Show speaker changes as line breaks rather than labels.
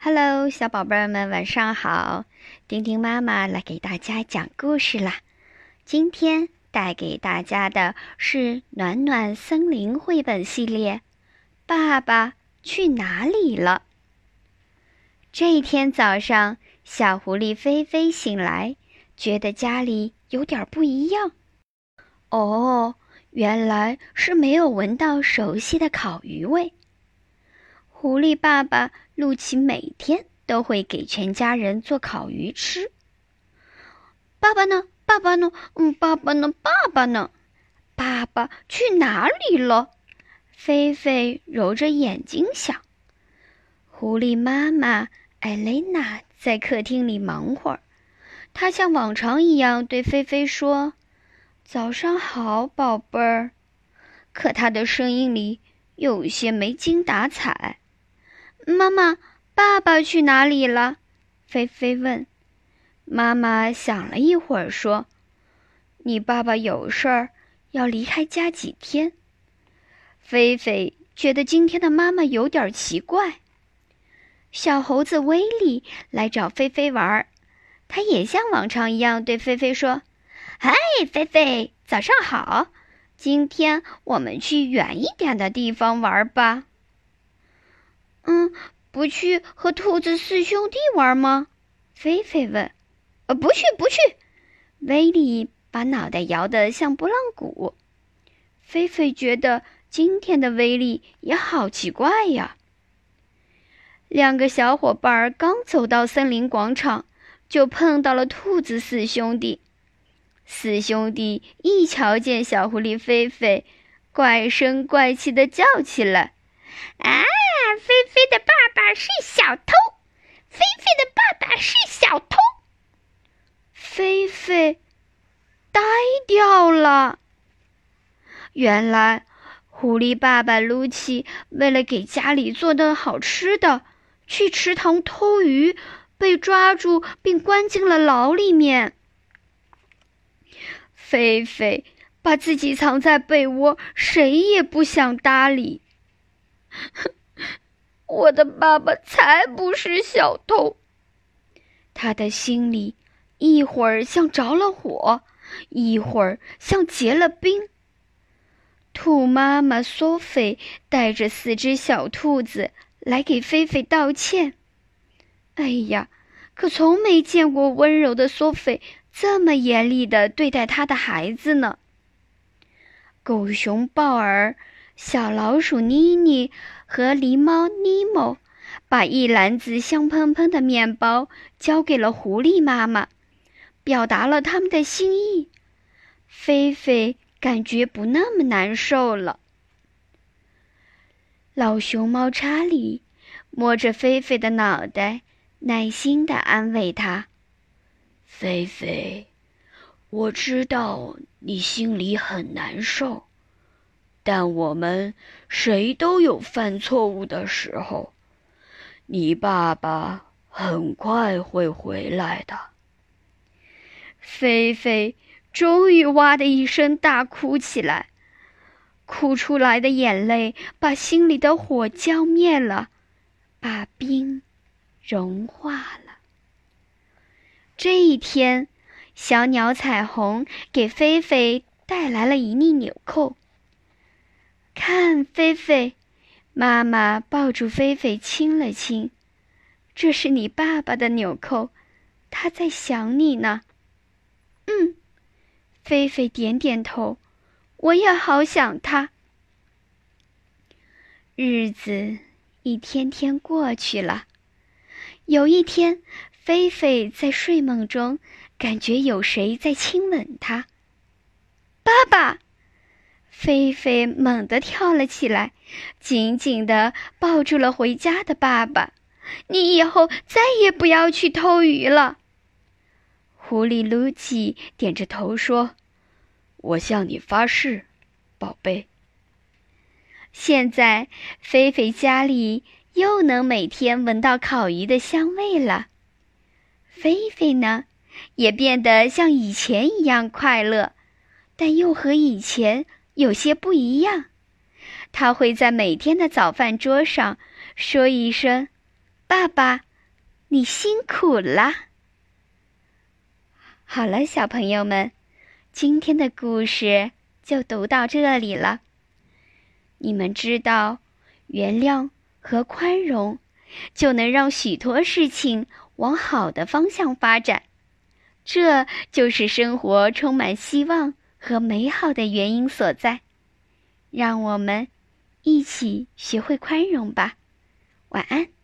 Hello，小宝贝儿们，晚上好！丁丁妈妈来给大家讲故事啦。今天带给大家的是《暖暖森林》绘本系列，《爸爸去哪里了》。这一天早上，小狐狸菲菲醒来，觉得家里有点不一样。哦，原来是没有闻到熟悉的烤鱼味。狐狸爸爸露琪每天都会给全家人做烤鱼吃。爸爸呢？爸爸呢？嗯，爸爸呢？爸爸呢？爸爸去哪里了？菲菲揉着眼睛想。狐狸妈妈艾蕾娜在客厅里忙活儿，她像往常一样对菲菲说：“早上好，宝贝儿。”可她的声音里有些没精打采。妈妈，爸爸去哪里了？菲菲问。妈妈想了一会儿，说：“你爸爸有事儿，要离开家几天。”菲菲觉得今天的妈妈有点奇怪。小猴子威利来找菲菲玩儿，他也像往常一样对菲菲说：“嗨，菲菲，早上好！今天我们去远一点的地方玩吧。”嗯，不去和兔子四兄弟玩吗？菲菲问。呃，不去，不去。威利把脑袋摇得像拨浪鼓。菲菲觉得今天的威力也好奇怪呀。两个小伙伴刚走到森林广场，就碰到了兔子四兄弟。四兄弟一瞧见小狐狸菲菲，怪声怪气的叫起来：“啊！”菲菲的爸爸是小偷，菲菲的爸爸是小偷。菲菲呆掉了。原来，狐狸爸爸卢奇为了给家里做的好吃的，去池塘偷鱼，被抓住并关进了牢里面。菲菲把自己藏在被窝，谁也不想搭理。我的爸爸才不是小偷。他的心里一会儿像着了火，一会儿像结了冰。兔妈妈索菲带着四只小兔子来给菲菲道歉。哎呀，可从没见过温柔的索菲这么严厉的对待他的孩子呢。狗熊鲍尔。小老鼠妮妮和狸猫尼莫把一篮子香喷喷的面包交给了狐狸妈妈，表达了他们的心意。菲菲感觉不那么难受了。老熊猫查理摸着菲菲的脑袋，耐心地安慰她：“菲菲，我知道你心里很难受。”但我们谁都有犯错误的时候，你爸爸很快会回来的。菲菲终于哇的一声大哭起来，哭出来的眼泪把心里的火浇灭了，把冰融化了。这一天，小鸟彩虹给菲菲带来了一粒纽扣。看，菲菲，妈妈抱住菲菲亲了亲。这是你爸爸的纽扣，他在想你呢。嗯，菲菲点点头，我也好想他。日子一天天过去了，有一天，菲菲在睡梦中感觉有谁在亲吻她。爸爸。菲菲猛地跳了起来，紧紧地抱住了回家的爸爸。你以后再也不要去偷鱼了。狐狸卢奇点着头说：“我向你发誓，宝贝。”现在，菲菲家里又能每天闻到烤鱼的香味了。菲菲呢，也变得像以前一样快乐，但又和以前。有些不一样，他会在每天的早饭桌上说一声：“爸爸，你辛苦了。好了，小朋友们，今天的故事就读到这里了。你们知道，原谅和宽容，就能让许多事情往好的方向发展。这就是生活充满希望和美好的原因所在。让我们一起学会宽容吧。晚安。